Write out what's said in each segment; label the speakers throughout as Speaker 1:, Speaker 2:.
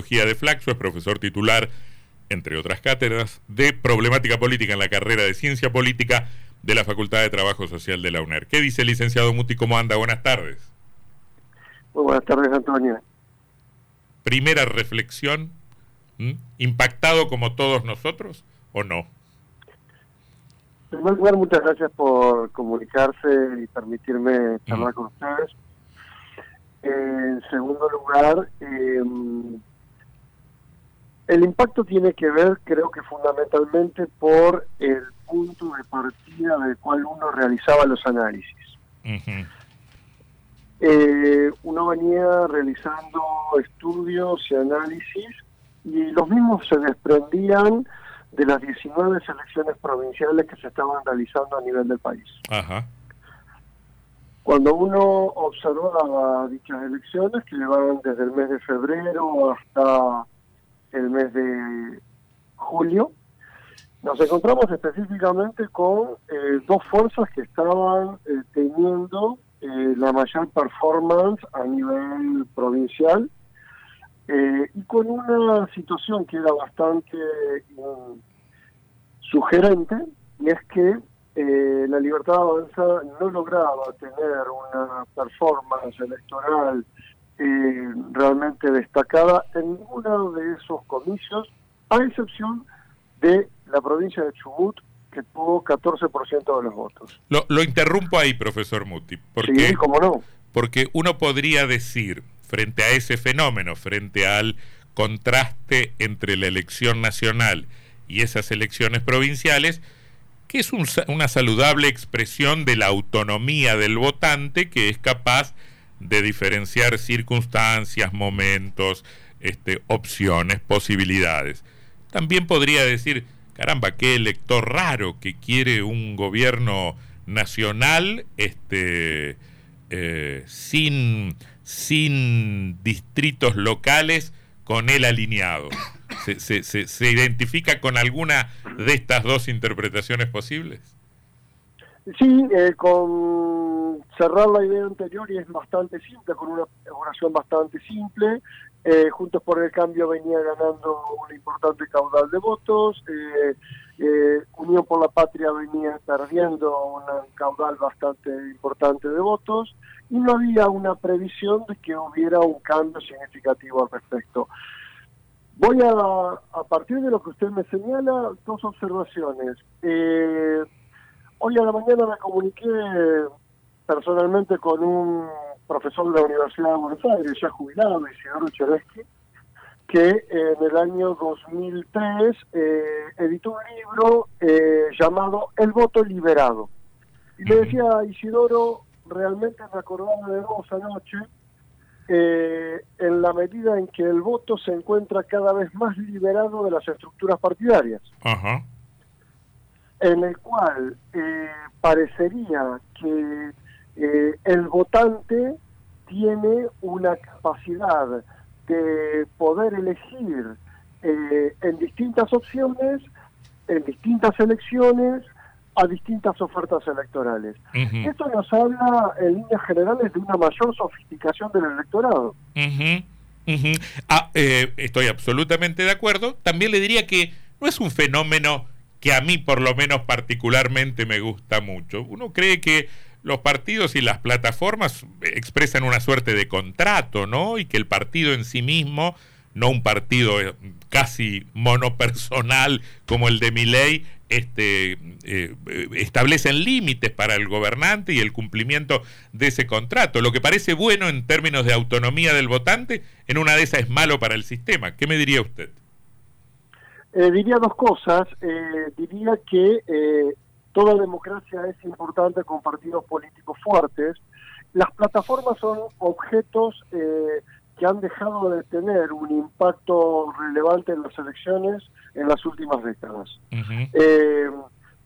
Speaker 1: Sociología de Flaxo, es profesor titular, entre otras cátedras, de Problemática Política en la carrera de Ciencia Política de la Facultad de Trabajo Social de la UNER. ¿Qué dice el licenciado Muti? ¿Cómo anda? Buenas tardes.
Speaker 2: Muy buenas tardes, Antonio.
Speaker 1: Primera reflexión, ¿impactado como todos nosotros o no?
Speaker 2: En primer lugar, muchas gracias por comunicarse y permitirme charlar con ustedes. En segundo lugar, em, el impacto tiene que ver, creo que fundamentalmente, por el punto de partida del cual uno realizaba los análisis. Eh, uno venía realizando estudios y análisis y los mismos se desprendían de las 19 selecciones provinciales que se estaban realizando a nivel del país. Cuando uno observaba dichas elecciones, que llevaban desde el mes de febrero hasta el mes de julio, nos encontramos específicamente con eh, dos fuerzas que estaban eh, teniendo eh, la mayor performance a nivel provincial y con una situación que era bastante sugerente, y es que la Libertad Avanza no lograba tener una performance electoral realmente destacada en ninguno de esos comicios, a excepción de la provincia de Chubut, que tuvo 14% de los votos.
Speaker 1: Lo, lo, interrumpo ahí, profesor Muti.
Speaker 2: Porque, sí, cómo no.
Speaker 1: Porque uno podría decir, frente a ese fenómeno, frente al contraste entre la elección nacional y esas elecciones provinciales, que es una saludable expresión de la autonomía del votante que es capaz de diferenciar circunstancias, momentos, este, opciones, posibilidades. También podría decir, caramba, qué elector raro que quiere un gobierno nacional este, eh, sin, sin distritos locales con él alineado. ¿Se, se, se, identifica con alguna de estas dos interpretaciones posibles?
Speaker 2: Sí, eh, con cerrar la idea anterior y es bastante simple, con una oración bastante simple. Eh, Juntos por el Cambio venía ganando un importante caudal de votos, eh, eh, Unión por la Patria venía perdiendo un caudal bastante importante de votos y no había una previsión de que hubiera un cambio significativo al respecto. Voy a, a partir de lo que usted me señala, dos observaciones. Hoy a la mañana me comuniqué personalmente con un profesor de la Universidad de Buenos Aires, ya jubilado, Isidoro Cheresky, que en el año 2003 eh, editó un libro eh, llamado El voto liberado. Y le decía a Isidoro, realmente me acordaba de vos anoche, eh, en la medida en que el voto se encuentra cada vez más liberado de las estructuras partidarias. En el cual parecería que eh, el votante tiene una capacidad de poder elegir eh, en distintas opciones, en distintas elecciones, a distintas ofertas electorales. Esto nos habla en líneas generales de una mayor sofisticación del electorado.
Speaker 1: Ah, eh, estoy absolutamente de acuerdo. También le diría que no es un fenómeno que a mí por lo menos particularmente me gusta mucho. Uno cree que los partidos y las plataformas expresan una suerte de contrato, ¿no? Y que el partido en sí mismo, no un partido eh, casi monopersonal como el de Miley, este, eh, establecen límites para el gobernante y el cumplimiento de ese contrato. Lo que parece bueno en términos de autonomía del votante, en una de esas es malo para el sistema. ¿Qué me diría usted?
Speaker 2: Eh, diría dos cosas. diría que Toda democracia es importante con partidos políticos fuertes. Las plataformas son objetos eh, que han dejado de tener un impacto relevante en las elecciones en las últimas décadas. Eh,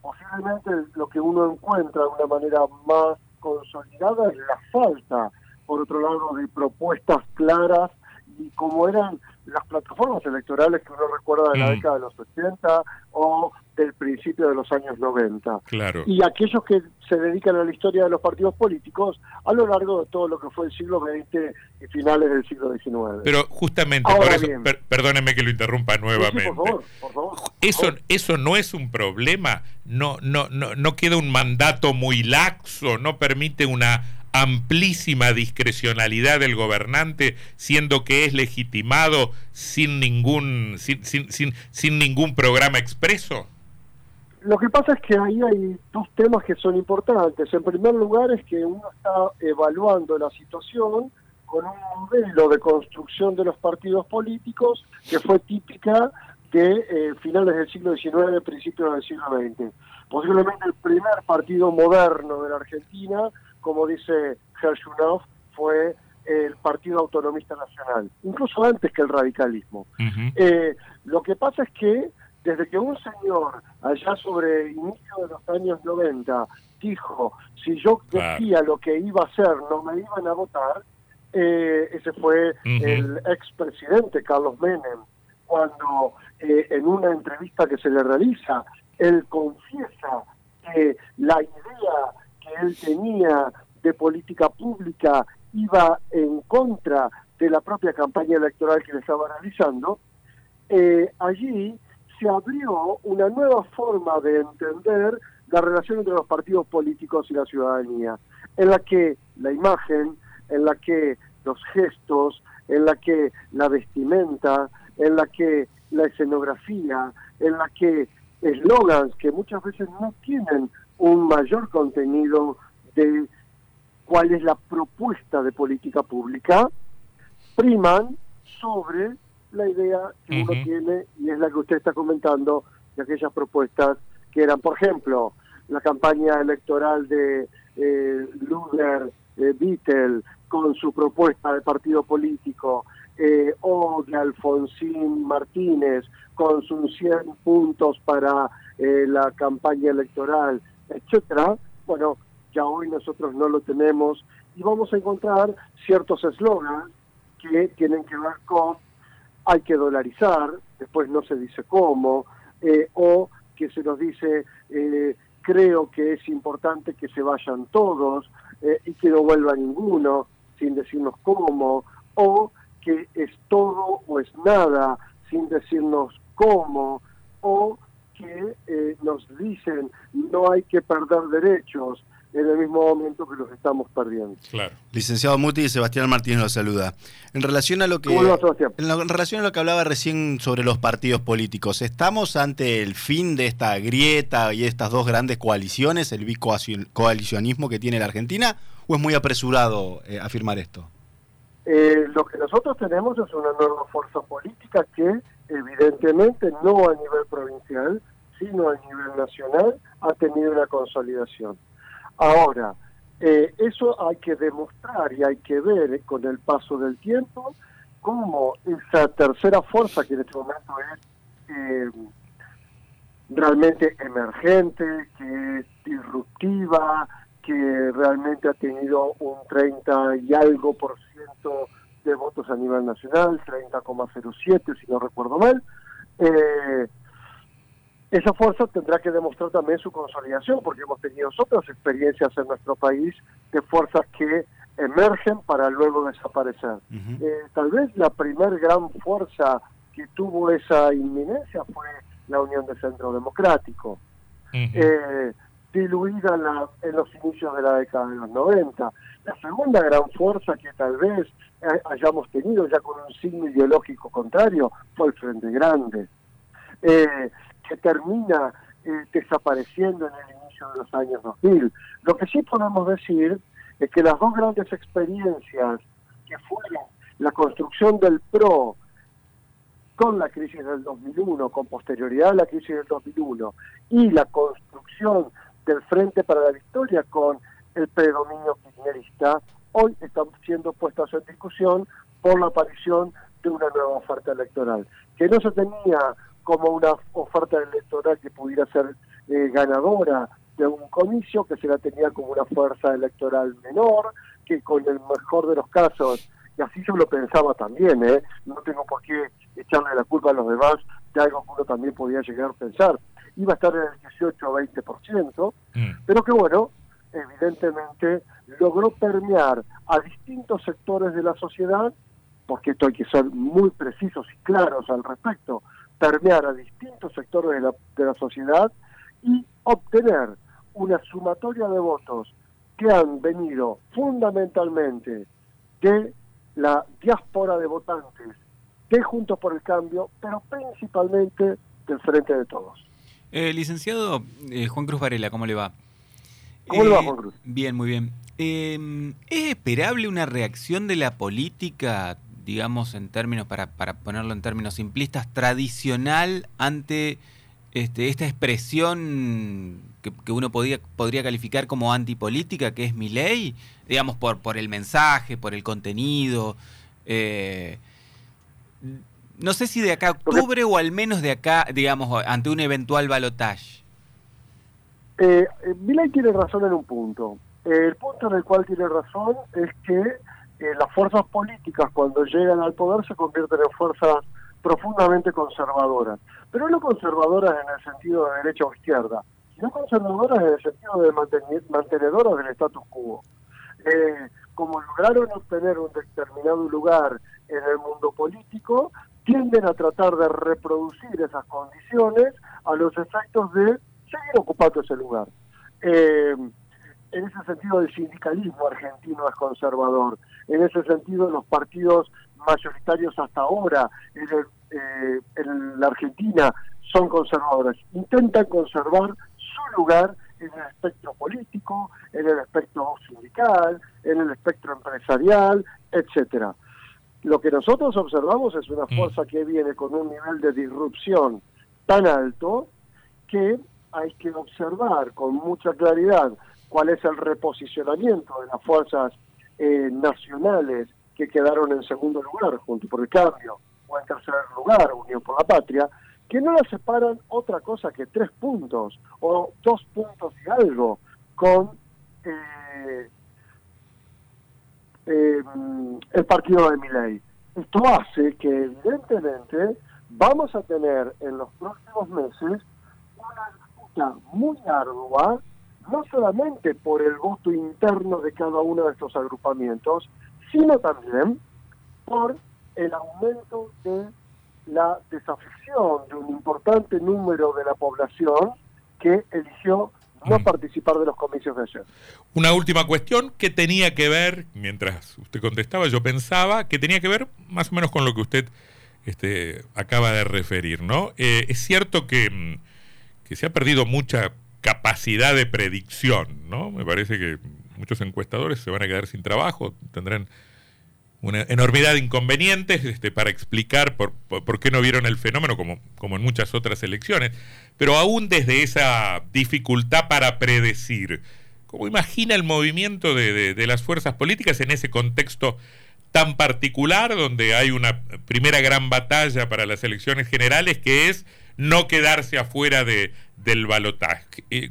Speaker 2: posiblemente lo que uno encuentra de una manera más consolidada es la falta, por otro lado, de propuestas claras y como eran las plataformas electorales que uno recuerda de la mm. década de los 80 o del principio de los años 90.
Speaker 1: Claro.
Speaker 2: Y aquellos que se dedican a la historia de los partidos políticos a lo largo de todo lo que fue el siglo XX y finales del siglo XIX.
Speaker 1: Pero justamente por eso, perdóneme que lo interrumpa nuevamente.
Speaker 2: por favor,
Speaker 1: eso, eso no es un problema, no, no, no, no queda un mandato muy laxo, no permite una amplísima discrecionalidad del gobernante, siendo que es legitimado sin ningún, sin, sin, sin, sin ningún programa expreso?
Speaker 2: Lo que pasa es que ahí hay dos temas que son importantes. En primer lugar es que uno está evaluando la situación con un modelo de construcción de los partidos políticos que fue típica de eh, finales del siglo XIX, principios del siglo XX. Posiblemente el primer partido moderno de la Argentina como dice Hershunov, fue el Partido Autonomista Nacional, incluso antes que el radicalismo. Eh, lo que pasa es que desde que un señor allá sobre el inicio de los años 90 dijo, si yo decía lo que iba a hacer, no me iban a votar, eh, ese fue el expresidente Carlos Menem, cuando eh, en una entrevista que se le realiza, él confiesa que la idea él tenía de política pública iba en contra de la propia campaña electoral que le estaba realizando, eh, allí se abrió una nueva forma de entender la relación entre los partidos políticos y la ciudadanía, en la que la imagen, en la que los gestos, en la que la vestimenta, en la que la escenografía, en la que eslogans que muchas veces no tienen un mayor contenido de cuál es la propuesta de política pública, priman sobre la idea que uno tiene y es la que usted está comentando de aquellas propuestas que eran, por ejemplo, la campaña electoral de eh, Luder eh, con su propuesta de partido político, eh, o de Alfonsín Martínez con sus 100 puntos para eh, la campaña electoral, etcétera, bueno, ya hoy nosotros no lo tenemos y vamos a encontrar ciertos eslogans que tienen que ver con hay que dolarizar, después no se dice cómo, eh, o que se nos dice eh, creo que es importante que se vayan todos eh, y que no vuelva ninguno sin decirnos cómo, o que es todo o es nada sin decirnos cómo, o que nos dicen no hay que perder derechos en el mismo momento que los estamos perdiendo.
Speaker 3: Claro. Licenciado Muti, Sebastián Martínez lo saluda. En relación a lo que en, relación a lo que hablaba recién sobre los partidos políticos, ¿estamos ante el fin de esta grieta y estas dos grandes coaliciones, el bicoalicionismo que tiene la Argentina, o es muy apresurado eh, afirmar esto?
Speaker 2: Eh, lo que nosotros tenemos es una nueva fuerza política que evidentemente no a nivel provincial, sino a nivel nacional ha tenido una consolidación. Ahora, eh, eso hay que demostrar y hay que ver con el paso del tiempo cómo esa tercera fuerza que en este momento es eh, realmente emergente, que es disruptiva, que realmente ha tenido un 30 y algo por ciento de votos a nivel nacional, 30,07 si no recuerdo mal, eh, esa fuerza tendrá que demostrar también su consolidación, porque hemos tenido otras experiencias en nuestro país de fuerzas que emergen para luego desaparecer. Eh, tal vez la primer gran fuerza que tuvo esa inminencia fue la Unión de Centro Democrático, eh, diluida en los inicios de la década de los 90. La segunda gran fuerza que tal vez hayamos tenido ya con un signo ideológico contrario fue el Frente Grande. Eh, que termina eh, desapareciendo en el inicio de los años 2000. Lo que sí podemos decir es que las dos grandes experiencias que fueron la construcción del PRO con la crisis del 2001, con posterioridad a la crisis del 2001, y la construcción del Frente para la Victoria con el predominio kirchnerista, hoy están siendo puestas en discusión por la aparición de una nueva oferta electoral, que no se tenía como una oferta electoral que pudiera ser eh, ganadora de un comicio, que se la tenía como una fuerza electoral menor, que con el mejor de los casos y así yo lo pensaba también, ¿eh? no tengo por qué echarle la culpa a los demás de algo que uno también podía llegar a pensar. Iba a estar en el 18 o 20%, mm. pero que bueno, evidentemente logró permear a distintos sectores de la sociedad, porque esto hay que ser muy precisos y claros al respecto, permear a distintos sectores de la, de la sociedad y obtener una sumatoria de votos que han venido fundamentalmente de la diáspora de votantes de Juntos por el Cambio, pero principalmente del Frente de Todos.
Speaker 3: Eh, licenciado eh, Juan Cruz Varela, ¿cómo le va?
Speaker 2: ¿Cómo le va, eh, Juan Cruz?
Speaker 3: Bien, muy bien. Em, ¿Es esperable una reacción de la política, digamos, en términos, para, para ponerlo en términos simplistas, tradicional ante este, esta expresión que, uno podía, podría calificar como antipolítica, que es mi ley, digamos, por, por el mensaje, por el contenido? Eh, no sé si de acá a octubre o al menos de acá, digamos, ante un eventual balotaje.
Speaker 2: Eh, eh tiene razón en un punto. el punto en el cual tiene razón es que eh, las fuerzas políticas cuando llegan al poder se convierten en fuerzas profundamente conservadoras, pero no conservadoras en el sentido de derecha o izquierda, sino conservadoras en el sentido de mantenedoras del status quo. Eh, como lograron obtener un determinado lugar en el mundo político, tienden a tratar de reproducir esas condiciones a los efectos de seguir ocupando ese lugar. Eh, en ese sentido el sindicalismo argentino es conservador, en ese sentido los partidos mayoritarios hasta ahora en, eh, en la Argentina son conservadores, intentan conservar su lugar en el espectro político, en el espectro sindical, en el espectro empresarial, etcétera. Lo que nosotros observamos es una mm. fuerza que viene con un nivel de disrupción tan alto que hay que observar con mucha claridad cuál es el reposicionamiento de las fuerzas eh, nacionales que quedaron en segundo lugar, junto por el cambio, o en tercer lugar, Unión por la Patria, que no la separan otra cosa que tres puntos o dos puntos y algo con eh, eh, el partido de Miley. Esto hace que evidentemente vamos a tener en los próximos meses una disputa muy ardua, no solamente por el voto interno de cada uno de estos agrupamientos, sino también por el aumento de la desafección de un importante número de la población que eligió no mm. participar de los comicios de ayer.
Speaker 1: Una última cuestión que tenía que ver, mientras usted contestaba, yo pensaba que tenía que ver más o menos con lo que usted este, acaba de referir, ¿no? Eh, es cierto que, mm, que se ha perdido mucha capacidad de predicción, ¿no? Me parece que muchos encuestadores se van a quedar sin trabajo, tendrán una enormidad de inconvenientes este, para explicar por, por, qué no vieron el fenómeno como, como en muchas otras elecciones. Pero aún desde esa dificultad para predecir, ¿cómo imagina el movimiento de, de, las fuerzas políticas en ese contexto tan particular donde hay una primera gran batalla para las elecciones generales que es no quedarse afuera de, del balotaje? Eh,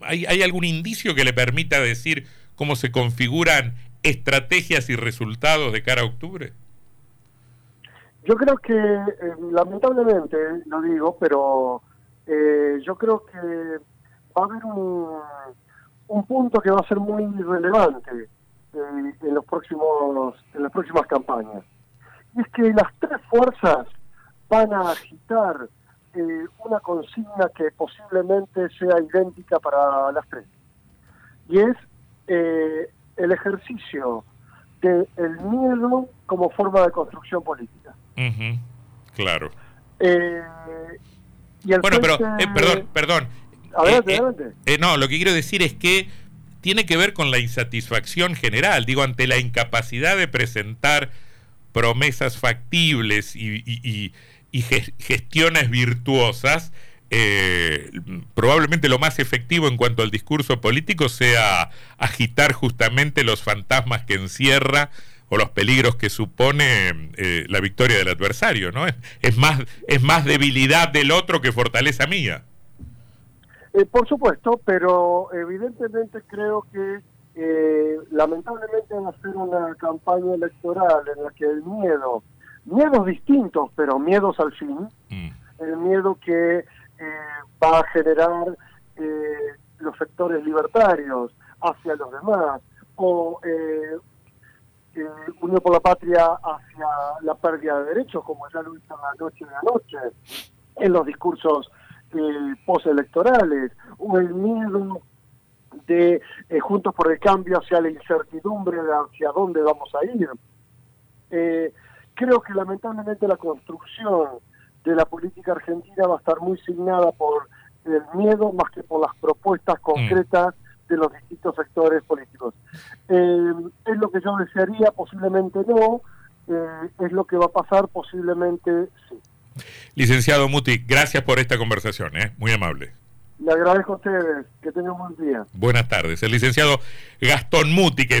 Speaker 1: ¿Hay, ¿Hay algún indicio que le permita decir cómo se configuran estrategias y resultados de cara a octubre?
Speaker 2: Yo creo que, eh, lamentablemente, lo digo, pero eh, yo creo que va a haber un, un punto que va a ser muy relevante eh, en los próximos en las próximas campañas. Y es que las tres fuerzas van a agitar una consigna que posiblemente sea idéntica para las tres. Y es el ejercicio del el miedo como forma de construcción política.
Speaker 1: Claro.
Speaker 2: Eh,
Speaker 1: bueno, pero, eh, perdón, perdón.
Speaker 2: Adelante, eh, adelante.
Speaker 1: no, lo que quiero decir es que tiene que ver con la insatisfacción general, digo, ante la incapacidad de presentar promesas factibles y, y gestiones virtuosas, eh, probablemente lo más efectivo en cuanto al discurso político sea agitar justamente los fantasmas que encierra o los peligros que supone eh, la victoria del adversario, ¿no? Es, más, es más debilidad del otro que fortaleza mía.
Speaker 2: Eh, por supuesto, pero evidentemente creo que eh, lamentablemente va a ser una campaña electoral en la que el miedo, miedos distintos, pero miedos al fin, mm. el miedo que va a generar eh, los sectores libertarios hacia los demás, o eh, Unión por la Patria hacia la pérdida de derechos, como ya lo hizo la noche de anoche, en los discursos postelectorales, o el miedo de eh, Juntos por el Cambio hacia la incertidumbre de hacia dónde vamos a ir. Eh, creo que lamentablemente la construcción de la política argentina va a estar muy signada por el miedo más que por las propuestas concretas de los distintos sectores políticos. Eh, es lo que yo desearía, posiblemente no, es lo que va a pasar, posiblemente sí.
Speaker 1: Licenciado Muti, gracias por esta conversación, muy amable.
Speaker 2: Le agradezco a ustedes. Que tengan un buen día.
Speaker 1: Buenas tardes. El licenciado Gastón Muti, que es